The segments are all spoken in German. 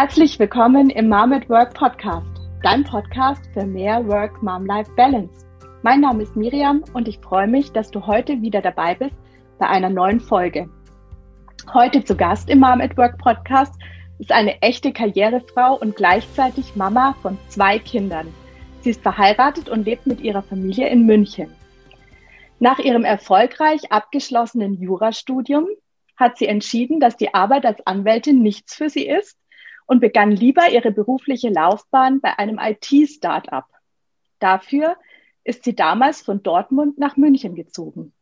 Herzlich willkommen im Mom at Work Podcast, dein Podcast für mehr Work-Mom-Life-Balance. Mein Name ist Miriam und ich freue mich, dass du heute wieder dabei bist bei einer neuen Folge. Heute zu Gast im Mom at Work Podcast ist eine echte Karrierefrau und gleichzeitig Mama von zwei Kindern. Sie ist verheiratet und lebt mit ihrer Familie in München. Nach ihrem erfolgreich abgeschlossenen Jurastudium hat sie entschieden, dass die Arbeit als Anwältin nichts für sie ist und begann lieber ihre berufliche Laufbahn bei einem IT-Startup. Dafür ist sie damals von Dortmund nach München gezogen.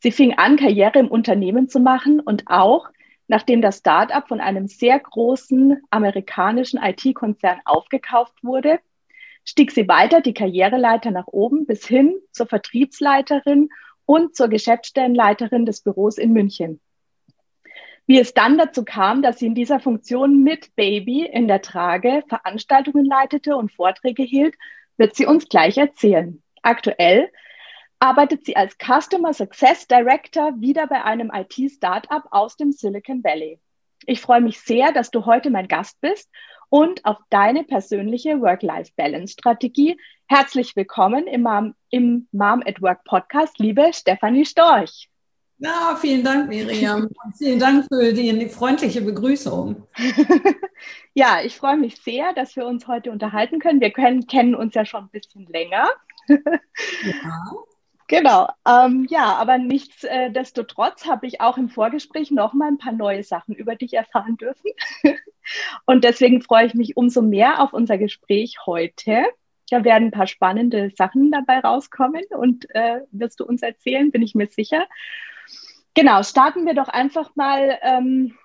Sie fing an, Karriere im Unternehmen zu machen und auch, nachdem das Startup von einem sehr großen amerikanischen IT-Konzern aufgekauft wurde, stieg sie weiter die Karriereleiter nach oben bis hin zur Vertriebsleiterin und zur Geschäftsstellenleiterin des Büros in München. Wie es dann dazu kam, dass sie in dieser Funktion mit Baby in der Trage Veranstaltungen leitete und Vorträge hielt, wird sie uns gleich erzählen. Aktuell arbeitet sie als Customer Success Director wieder bei einem IT-Startup aus dem Silicon Valley. Ich freue mich sehr, dass du heute mein Gast bist und auf deine persönliche Work-Life-Balance-Strategie. Herzlich willkommen im Mom, im Mom at Work Podcast, liebe Stefanie Storch. Ja, vielen Dank, Miriam. Und vielen Dank für die freundliche Begrüßung. ja, ich freue mich sehr, dass wir uns heute unterhalten können. Wir können, kennen uns ja schon ein bisschen länger. ja. Genau, ähm, ja, aber nichtsdestotrotz habe ich auch im Vorgespräch noch mal ein paar neue Sachen über dich erfahren dürfen. Und deswegen freue ich mich umso mehr auf unser Gespräch heute. Da werden ein paar spannende Sachen dabei rauskommen und äh, wirst du uns erzählen, bin ich mir sicher. Genau, starten wir doch einfach mal. Ähm,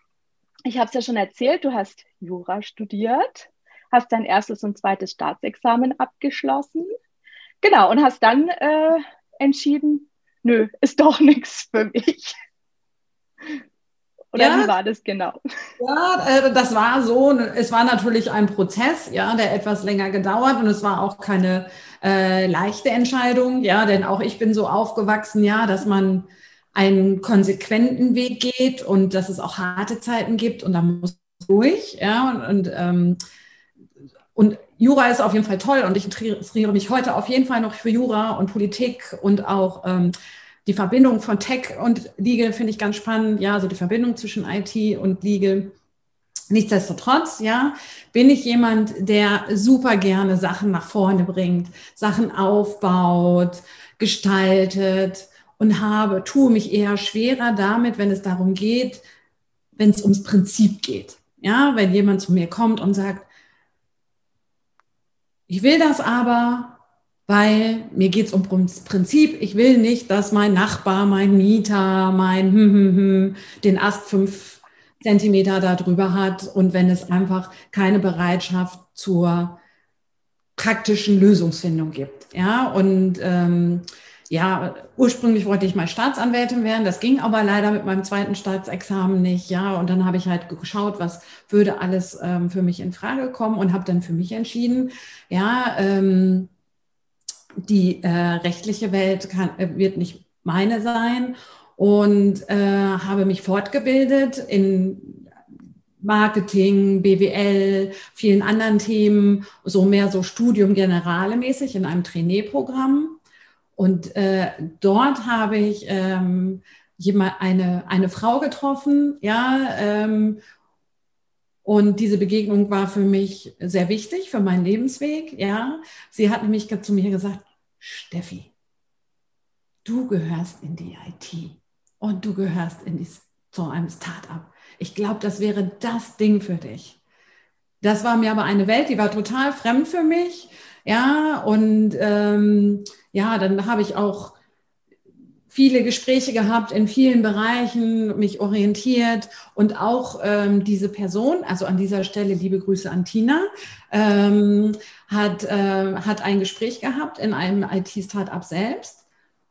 ich habe es ja schon erzählt, du hast Jura studiert, hast dein erstes und zweites Staatsexamen abgeschlossen. Genau, und hast dann äh, entschieden, nö, ist doch nichts für mich. Oder ja, wie war das genau? Ja, äh, das war so. Es war natürlich ein Prozess, ja, der etwas länger gedauert und es war auch keine äh, leichte Entscheidung, ja, denn auch ich bin so aufgewachsen, ja, dass man einen konsequenten Weg geht und dass es auch harte Zeiten gibt und da muss durch, ja, und, und, ähm, und Jura ist auf jeden Fall toll und ich interessiere mich heute auf jeden Fall noch für Jura und Politik und auch ähm, die Verbindung von Tech und Legal finde ich ganz spannend. Ja, also die Verbindung zwischen IT und Legal. Nichtsdestotrotz, ja, bin ich jemand, der super gerne Sachen nach vorne bringt, Sachen aufbaut, gestaltet und habe, tue mich eher schwerer damit, wenn es darum geht, wenn es ums Prinzip geht. Ja, wenn jemand zu mir kommt und sagt, ich will das aber, weil mir geht es um Prinzip. Ich will nicht, dass mein Nachbar, mein Mieter, mein hm, hm, hm, den Ast fünf Zentimeter da drüber hat und wenn es einfach keine Bereitschaft zur praktischen Lösungsfindung gibt. Ja, und ähm, ja, ursprünglich wollte ich mal Staatsanwältin werden, das ging aber leider mit meinem zweiten Staatsexamen nicht, ja, und dann habe ich halt geschaut, was würde alles ähm, für mich in Frage kommen und habe dann für mich entschieden, ja, ähm, die äh, rechtliche Welt kann, äh, wird nicht meine sein und äh, habe mich fortgebildet in Marketing, BWL, vielen anderen Themen, so mehr so Studium Generale mäßig in einem Trainee-Programm und äh, dort habe ich ähm, jemand, eine, eine Frau getroffen, ja, ähm, und diese Begegnung war für mich sehr wichtig für meinen Lebensweg, ja. Sie hat nämlich zu mir gesagt, Steffi, du gehörst in die IT und du gehörst in die, zu einem Start-up. Ich glaube, das wäre das Ding für dich. Das war mir aber eine Welt, die war total fremd für mich. Ja, und ähm, ja, dann habe ich auch viele Gespräche gehabt in vielen Bereichen, mich orientiert und auch ähm, diese Person, also an dieser Stelle liebe Grüße an Tina, ähm, hat, äh, hat ein Gespräch gehabt in einem IT-Startup selbst.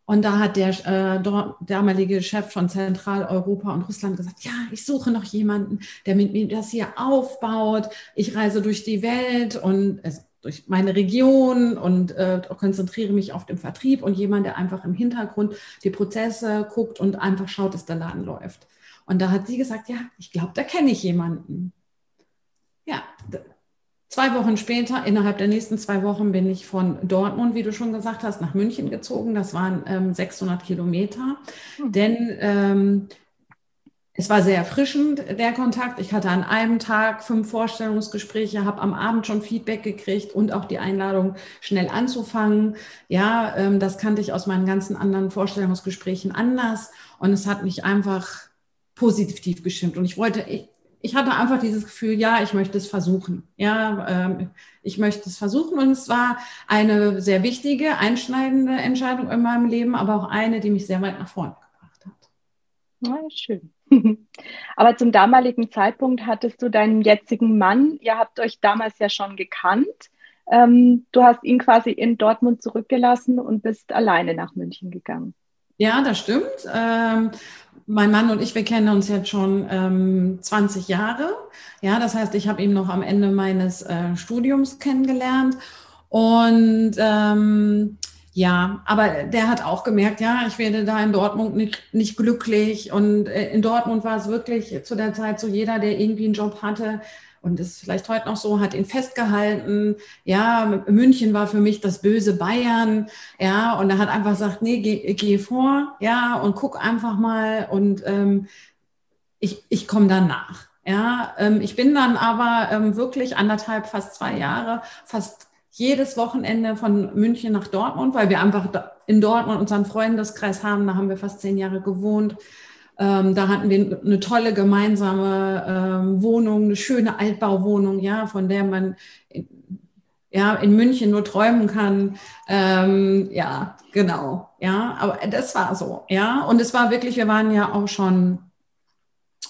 Und da hat der äh, damalige Chef von Zentraleuropa und Russland gesagt, ja, ich suche noch jemanden, der mit mir das hier aufbaut. Ich reise durch die Welt und es, durch meine Region und äh, konzentriere mich auf den Vertrieb und jemand, der einfach im Hintergrund die Prozesse guckt und einfach schaut, dass der Laden läuft. Und da hat sie gesagt, ja, ich glaube, da kenne ich jemanden. ja, Zwei Wochen später, innerhalb der nächsten zwei Wochen, bin ich von Dortmund, wie du schon gesagt hast, nach München gezogen. Das waren ähm, 600 Kilometer. Mhm. Denn ähm, es war sehr erfrischend, der Kontakt. Ich hatte an einem Tag fünf Vorstellungsgespräche, habe am Abend schon Feedback gekriegt und auch die Einladung, schnell anzufangen. Ja, ähm, das kannte ich aus meinen ganzen anderen Vorstellungsgesprächen anders. Und es hat mich einfach positiv gestimmt. Und ich wollte, ich, ich hatte einfach dieses Gefühl, ja, ich möchte es versuchen. Ja, ähm, ich möchte es versuchen. Und es war eine sehr wichtige, einschneidende Entscheidung in meinem Leben, aber auch eine, die mich sehr weit nach vorne gebracht hat. Ja, schön. aber zum damaligen Zeitpunkt hattest du deinen jetzigen Mann, ihr habt euch damals ja schon gekannt. Ähm, du hast ihn quasi in Dortmund zurückgelassen und bist alleine nach München gegangen. Ja, das stimmt. Ähm, mein Mann und ich, wir kennen uns jetzt schon ähm, 20 Jahre. Ja, das heißt, ich habe ihn noch am Ende meines äh, Studiums kennengelernt. Und ähm, ja, aber der hat auch gemerkt, ja, ich werde da in Dortmund nicht, nicht glücklich. Und äh, in Dortmund war es wirklich zu der Zeit so, jeder, der irgendwie einen Job hatte, und ist vielleicht heute noch so, hat ihn festgehalten. Ja, München war für mich das böse Bayern. Ja, und er hat einfach gesagt, nee, geh, geh vor, ja, und guck einfach mal und ähm, ich, ich komme dann nach. Ja, ähm, ich bin dann aber ähm, wirklich anderthalb, fast zwei Jahre, fast jedes Wochenende von München nach Dortmund, weil wir einfach in Dortmund unseren Freundeskreis haben. Da haben wir fast zehn Jahre gewohnt. Ähm, da hatten wir eine tolle gemeinsame ähm, Wohnung, eine schöne Altbauwohnung, ja, von der man in, ja, in München nur träumen kann. Ähm, ja, genau. Ja, aber das war so. Ja, und es war wirklich, wir waren ja auch schon,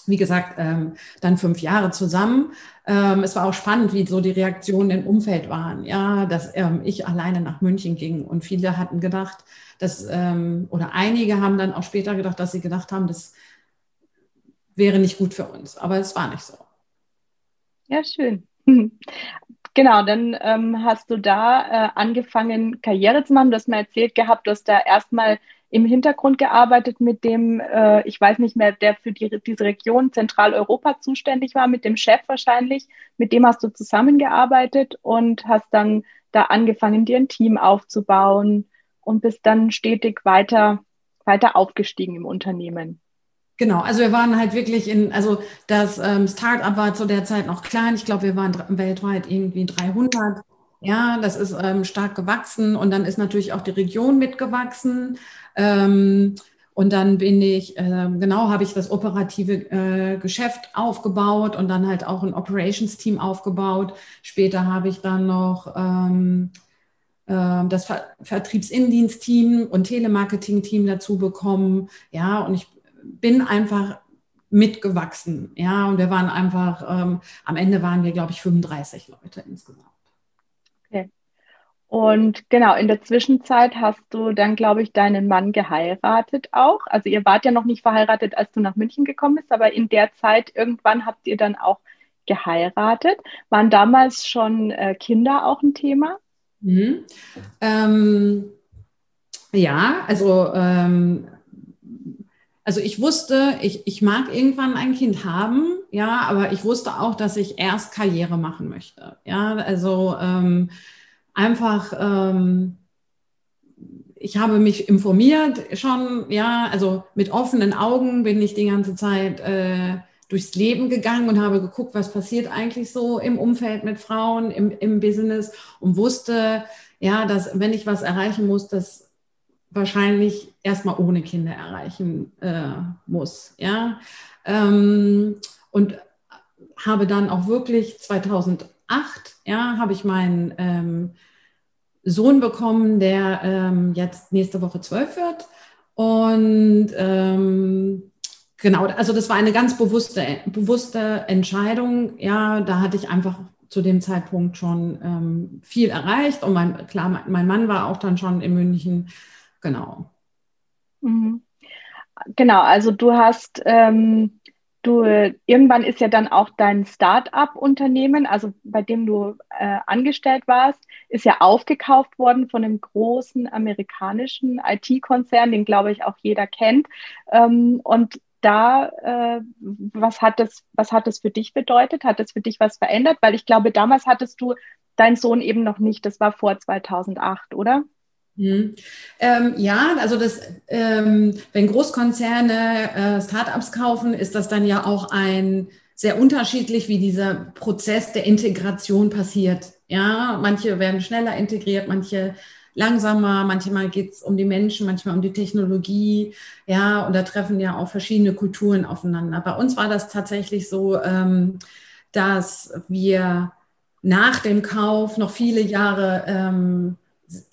wie gesagt, ähm, dann fünf Jahre zusammen. Ähm, es war auch spannend, wie so die Reaktionen im Umfeld waren. Ja, dass ähm, ich alleine nach München ging und viele hatten gedacht, dass, ähm, oder einige haben dann auch später gedacht, dass sie gedacht haben, das wäre nicht gut für uns. Aber es war nicht so. Ja, schön. Genau, dann ähm, hast du da äh, angefangen, Karriere zu machen. Du hast mir erzählt gehabt, du hast da erstmal im Hintergrund gearbeitet mit dem, äh, ich weiß nicht mehr, der für die, diese Region Zentraleuropa zuständig war, mit dem Chef wahrscheinlich. Mit dem hast du zusammengearbeitet und hast dann da angefangen, dir ein Team aufzubauen und bist dann stetig weiter, weiter aufgestiegen im Unternehmen. Genau, also wir waren halt wirklich in, also das ähm, Startup war zu der Zeit noch klein. Ich glaube, wir waren weltweit irgendwie 300. Ja, das ist ähm, stark gewachsen und dann ist natürlich auch die Region mitgewachsen. Ähm, und dann bin ich, äh, genau, habe ich das operative äh, Geschäft aufgebaut und dann halt auch ein Operations-Team aufgebaut. Später habe ich dann noch ähm, ähm, das Ver Vertriebsindienst-Team und Telemarketing-Team dazu bekommen. Ja, und ich bin einfach mitgewachsen. Ja, und wir waren einfach, ähm, am Ende waren wir, glaube ich, 35 Leute insgesamt. Okay. Und genau, in der Zwischenzeit hast du dann, glaube ich, deinen Mann geheiratet auch. Also ihr wart ja noch nicht verheiratet, als du nach München gekommen bist, aber in der Zeit irgendwann habt ihr dann auch geheiratet. Waren damals schon äh, Kinder auch ein Thema? Mhm. Ähm, ja, also ähm, also ich wusste, ich, ich mag irgendwann ein Kind haben, ja, aber ich wusste auch, dass ich erst Karriere machen möchte. Ja, also ähm, einfach, ähm, ich habe mich informiert schon, ja, also mit offenen Augen bin ich die ganze Zeit äh, durchs Leben gegangen und habe geguckt, was passiert eigentlich so im Umfeld mit Frauen, im, im Business und wusste, ja, dass wenn ich was erreichen muss, das wahrscheinlich erstmal ohne Kinder erreichen äh, muss. Ja? Ähm, und habe dann auch wirklich 2008, ja, habe ich meinen ähm, Sohn bekommen, der ähm, jetzt nächste Woche zwölf wird. Und ähm, Genau, also das war eine ganz bewusste, bewusste Entscheidung. Ja, da hatte ich einfach zu dem Zeitpunkt schon ähm, viel erreicht. Und mein, klar, mein Mann war auch dann schon in München. Genau. Mhm. Genau, also du hast, ähm, du, irgendwann ist ja dann auch dein Start-up-Unternehmen, also bei dem du äh, angestellt warst, ist ja aufgekauft worden von einem großen amerikanischen IT-Konzern, den glaube ich auch jeder kennt. Ähm, und da, äh, was, hat das, was hat das für dich bedeutet? Hat das für dich was verändert? Weil ich glaube, damals hattest du deinen Sohn eben noch nicht. Das war vor 2008, oder? Mhm. Ähm, ja, also das, ähm, wenn Großkonzerne äh, Startups kaufen, ist das dann ja auch ein sehr unterschiedlich, wie dieser Prozess der Integration passiert. Ja, manche werden schneller integriert, manche langsamer, manchmal geht es um die Menschen, manchmal um die Technologie, ja, und da treffen ja auch verschiedene Kulturen aufeinander. Bei uns war das tatsächlich so, ähm, dass wir nach dem Kauf noch viele Jahre ähm,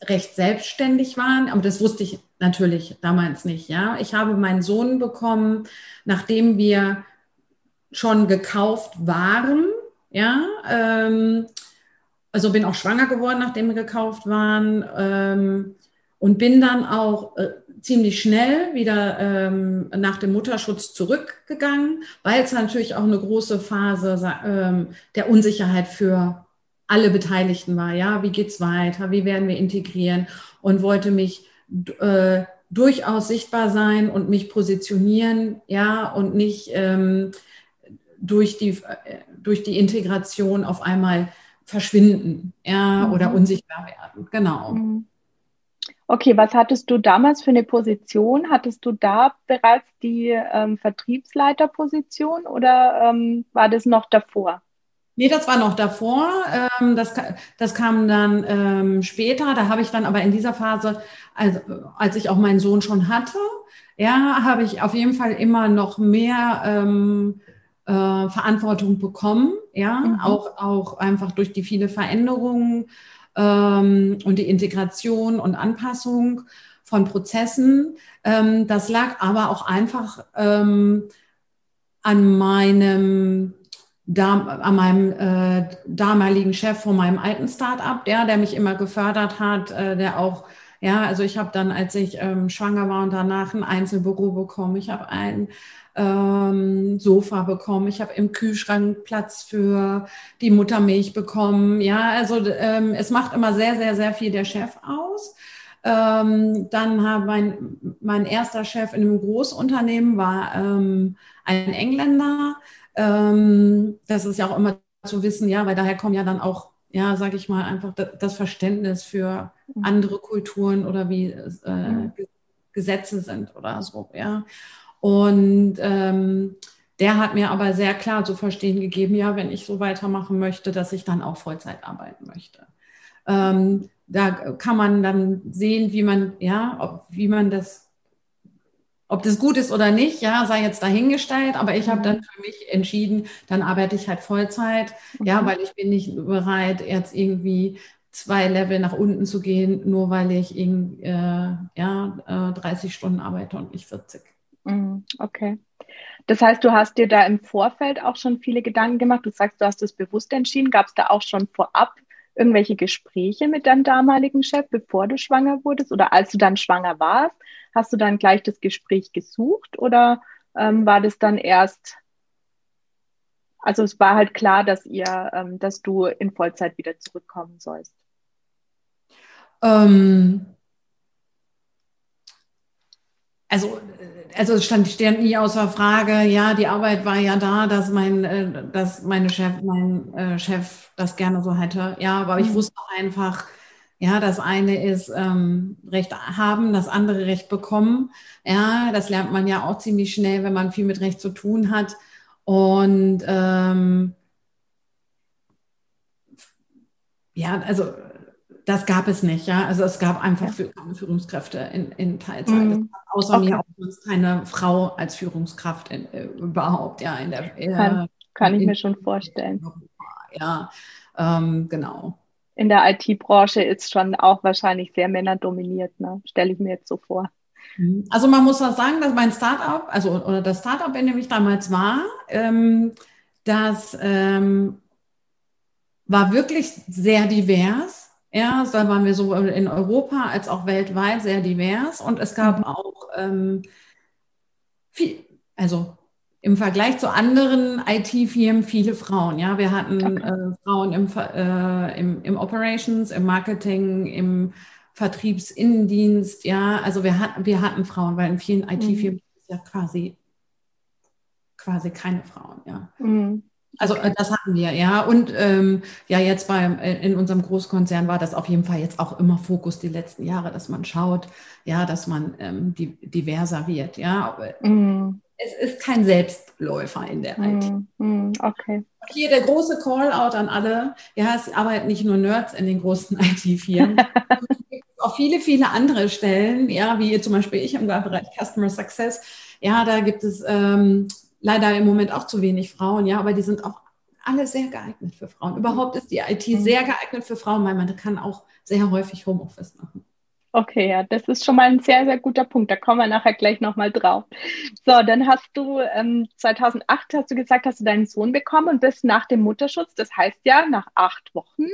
recht selbstständig waren, aber das wusste ich natürlich damals nicht. Ja, ich habe meinen Sohn bekommen, nachdem wir schon gekauft waren. Ja, ähm, also bin auch schwanger geworden, nachdem wir gekauft waren ähm, und bin dann auch äh, ziemlich schnell wieder ähm, nach dem Mutterschutz zurückgegangen, weil es natürlich auch eine große Phase ähm, der Unsicherheit für alle Beteiligten war. Ja, wie geht's weiter? Wie werden wir integrieren? Und wollte mich äh, durchaus sichtbar sein und mich positionieren, ja, und nicht ähm, durch, die, äh, durch die Integration auf einmal verschwinden, ja, mhm. oder unsichtbar werden. Genau. Mhm. Okay, was hattest du damals für eine Position? Hattest du da bereits die ähm, Vertriebsleiterposition oder ähm, war das noch davor? Nee, das war noch davor. Ähm, das, das kam dann ähm, später. Da habe ich dann aber in dieser Phase, also, als ich auch meinen Sohn schon hatte, ja, habe ich auf jeden Fall immer noch mehr ähm, äh, Verantwortung bekommen. Ja, mhm. auch, auch einfach durch die viele Veränderungen ähm, und die Integration und Anpassung von Prozessen. Ähm, das lag aber auch einfach ähm, an meinem da, an meinem äh, damaligen Chef von meinem alten Start-up, der, der mich immer gefördert hat, äh, der auch, ja, also ich habe dann, als ich ähm, schwanger war und danach ein Einzelbüro bekommen, ich habe ein ähm, Sofa bekommen, ich habe im Kühlschrank Platz für die Muttermilch bekommen, ja, also ähm, es macht immer sehr, sehr, sehr viel der Chef aus. Ähm, dann habe mein, mein erster Chef in einem Großunternehmen war ähm, ein Engländer, ähm, das ist ja auch immer zu wissen, ja, weil daher kommen ja dann auch, ja, sage ich mal, einfach das Verständnis für mhm. andere Kulturen oder wie äh, mhm. Gesetze sind oder so, ja. Und ähm, der hat mir aber sehr klar zu verstehen gegeben, ja, wenn ich so weitermachen möchte, dass ich dann auch Vollzeit arbeiten möchte. Ähm, da kann man dann sehen, wie man, ja, ob, wie man das ob das gut ist oder nicht, ja, sei jetzt dahingestellt, aber ich habe dann mhm. für mich entschieden, dann arbeite ich halt Vollzeit, okay. ja, weil ich bin nicht bereit, jetzt irgendwie zwei Level nach unten zu gehen, nur weil ich in, äh, ja, äh, 30 Stunden arbeite und nicht 40. Mhm, okay. Das heißt, du hast dir da im Vorfeld auch schon viele Gedanken gemacht. Du sagst, du hast es bewusst entschieden. Gab es da auch schon vorab irgendwelche Gespräche mit deinem damaligen Chef, bevor du schwanger wurdest oder als du dann schwanger warst? Hast du dann gleich das Gespräch gesucht oder ähm, war das dann erst, also es war halt klar, dass ihr, ähm, dass du in Vollzeit wieder zurückkommen sollst? Ähm, also, also es stand, stand nie außer Frage, ja, die Arbeit war ja da, dass mein, äh, dass meine Chef, mein äh, Chef das gerne so hätte. Ja, aber ich mhm. wusste einfach, ja, das eine ist ähm, Recht haben, das andere Recht bekommen. Ja, das lernt man ja auch ziemlich schnell, wenn man viel mit Recht zu tun hat. Und ähm, ja, also das gab es nicht, ja. Also es gab einfach für, keine Führungskräfte in, in Teilzeit. Mhm. Außer okay. mir auch keine Frau als Führungskraft in, äh, überhaupt, ja. In der, äh, kann, kann ich in, mir schon vorstellen. Ja, ähm, genau in der IT-Branche ist schon auch wahrscheinlich sehr männerdominiert, ne? stelle ich mir jetzt so vor. Mhm. Also man muss auch sagen, dass mein Startup, also oder das Startup, in dem ich damals war, ähm, das ähm, war wirklich sehr divers. Ja, da waren wir sowohl in Europa als auch weltweit sehr divers und es gab mhm. auch ähm, viel, also im Vergleich zu anderen IT-Firmen viele Frauen. Ja, wir hatten okay. äh, Frauen im, äh, im, im, Operations, im Marketing, im Vertriebsinnendienst. Ja, also wir hatten, wir hatten Frauen, weil in vielen IT-Firmen mhm. ist ja quasi quasi keine Frauen, ja. Mhm. Also äh, das hatten wir, ja. Und ähm, ja, jetzt beim äh, in unserem Großkonzern war das auf jeden Fall jetzt auch immer Fokus die letzten Jahre, dass man schaut, ja, dass man ähm, die, diverser wird, ja. Mm. Es ist kein Selbstläufer in der IT. Mm, okay. Hier der große Call-out an alle. Ja, es arbeiten nicht nur Nerds in den großen IT-Firmen. es gibt auch viele, viele andere Stellen, ja, wie zum Beispiel ich im Bereich Customer Success. Ja, da gibt es ähm, leider im Moment auch zu wenig Frauen, ja, aber die sind auch alle sehr geeignet für Frauen. Überhaupt ist die IT mhm. sehr geeignet für Frauen, weil man kann auch sehr häufig Homeoffice machen. Okay, ja, das ist schon mal ein sehr, sehr guter Punkt. Da kommen wir nachher gleich nochmal drauf. So, dann hast du ähm, 2008, hast du gesagt, hast du deinen Sohn bekommen und bist nach dem Mutterschutz, das heißt ja nach acht Wochen,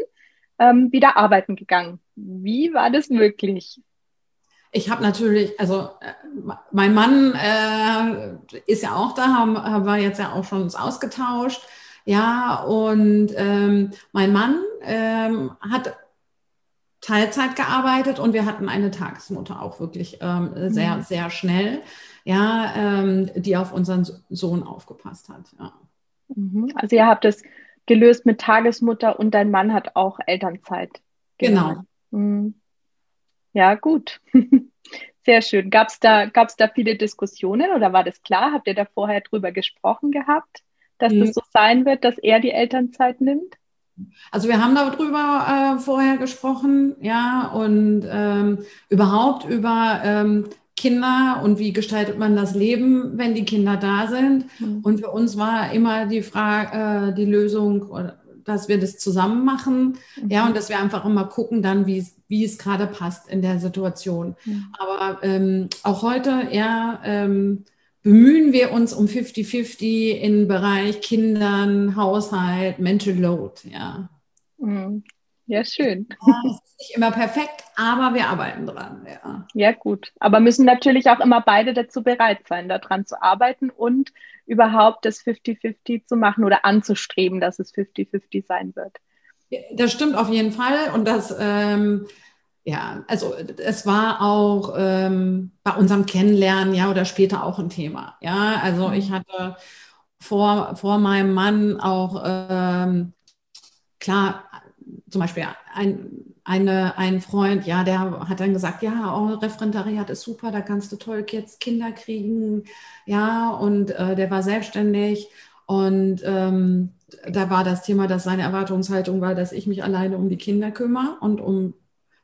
ähm, wieder arbeiten gegangen. Wie war das möglich? Ich habe natürlich, also äh, mein Mann äh, ist ja auch da, haben, haben wir jetzt ja auch schon uns ausgetauscht. Ja, und ähm, mein Mann ähm, hat Teilzeit gearbeitet und wir hatten eine Tagesmutter auch wirklich ähm, sehr, mhm. sehr schnell, ja, ähm, die auf unseren Sohn aufgepasst hat. Ja. Mhm. Also ihr habt es gelöst mit Tagesmutter und dein Mann hat auch Elternzeit. Genau. Mhm. Ja, gut. Sehr schön. Gab es da, gab's da viele Diskussionen oder war das klar? Habt ihr da vorher drüber gesprochen gehabt, dass mhm. das so sein wird, dass er die Elternzeit nimmt? Also wir haben darüber äh, vorher gesprochen, ja, und ähm, überhaupt über ähm, Kinder und wie gestaltet man das Leben, wenn die Kinder da sind. Mhm. Und für uns war immer die Frage, äh, die Lösung, dass wir das zusammen machen, mhm. ja, und dass wir einfach immer gucken dann, wie es gerade passt in der Situation. Mhm. Aber ähm, auch heute, ja, ähm, bemühen wir uns um 50-50 im Bereich Kindern, Haushalt, Mental Load, ja. Mhm. Ja, schön. Ja, es ist nicht immer perfekt, aber wir arbeiten dran. Ja. ja, gut. Aber müssen natürlich auch immer beide dazu bereit sein, daran zu arbeiten und überhaupt das 50-50 zu machen oder anzustreben, dass es 50-50 sein wird. Das stimmt auf jeden Fall. Und das, ähm, ja, also es war auch ähm, bei unserem Kennenlernen, ja, oder später auch ein Thema. Ja, also ich mhm. hatte vor, vor meinem Mann auch, ähm, klar, zum Beispiel ein, eine, ein Freund, ja, der hat dann gesagt, ja, oh, Referendariat ist super, da kannst du toll jetzt Kinder kriegen, ja, und äh, der war selbstständig und ähm, da war das Thema, dass seine Erwartungshaltung war, dass ich mich alleine um die Kinder kümmere und um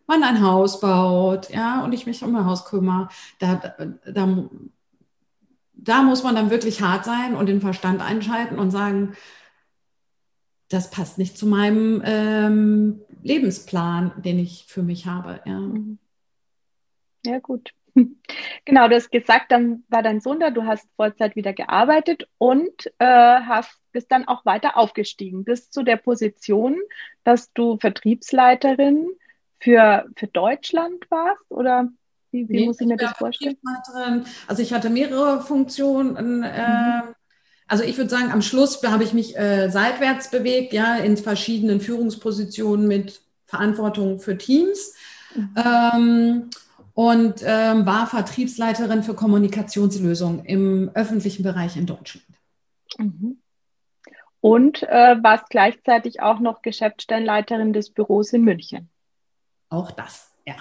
man ein Haus baut, ja, und ich mich um ein Haus kümmere. Da, da, da muss man dann wirklich hart sein und den Verstand einschalten und sagen, das passt nicht zu meinem ähm, Lebensplan, den ich für mich habe. Ja, ja gut. Genau, du hast gesagt, dann war dein Sohn da, du hast Vollzeit wieder gearbeitet und äh, hast, bist dann auch weiter aufgestiegen, bis zu der Position, dass du Vertriebsleiterin für, für Deutschland warst oder wie, wie nee, muss ich mir das vorstellen? Also ich hatte mehrere Funktionen. Äh, mhm. Also ich würde sagen, am Schluss habe ich mich äh, seitwärts bewegt, ja, in verschiedenen Führungspositionen mit Verantwortung für Teams mhm. ähm, und ähm, war Vertriebsleiterin für Kommunikationslösungen im öffentlichen Bereich in Deutschland. Mhm. Und äh, warst gleichzeitig auch noch Geschäftsstellenleiterin des Büros in München. Auch das, ja.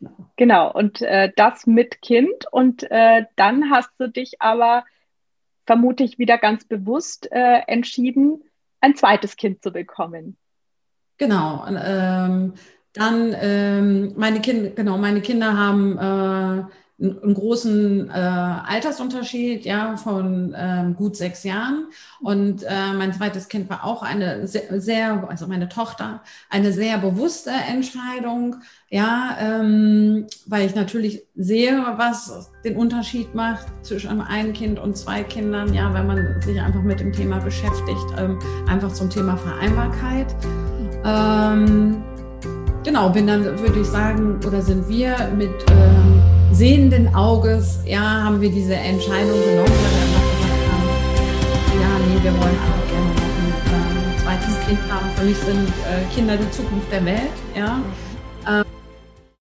Genau, genau. und äh, das mit Kind. Und äh, dann hast du dich aber vermutlich wieder ganz bewusst äh, entschieden, ein zweites Kind zu bekommen. Genau. Ähm, dann ähm, meine Kinder, genau, meine Kinder haben äh, einen großen äh, Altersunterschied, ja, von ähm, gut sechs Jahren. Und äh, mein zweites Kind war auch eine sehr, sehr, also meine Tochter, eine sehr bewusste Entscheidung, ja, ähm, weil ich natürlich sehe, was den Unterschied macht zwischen einem Kind und zwei Kindern, ja, wenn man sich einfach mit dem Thema beschäftigt, ähm, einfach zum Thema Vereinbarkeit. Ähm, genau, bin dann, würde ich sagen, oder sind wir mit ähm, sehenden Auges, ja, haben wir diese Entscheidung genommen, weil wir einfach gesagt haben, ja, nee, wir wollen einfach gerne noch ein äh, zweites Kind haben. Für mich sind äh, Kinder die Zukunft der Welt, ja.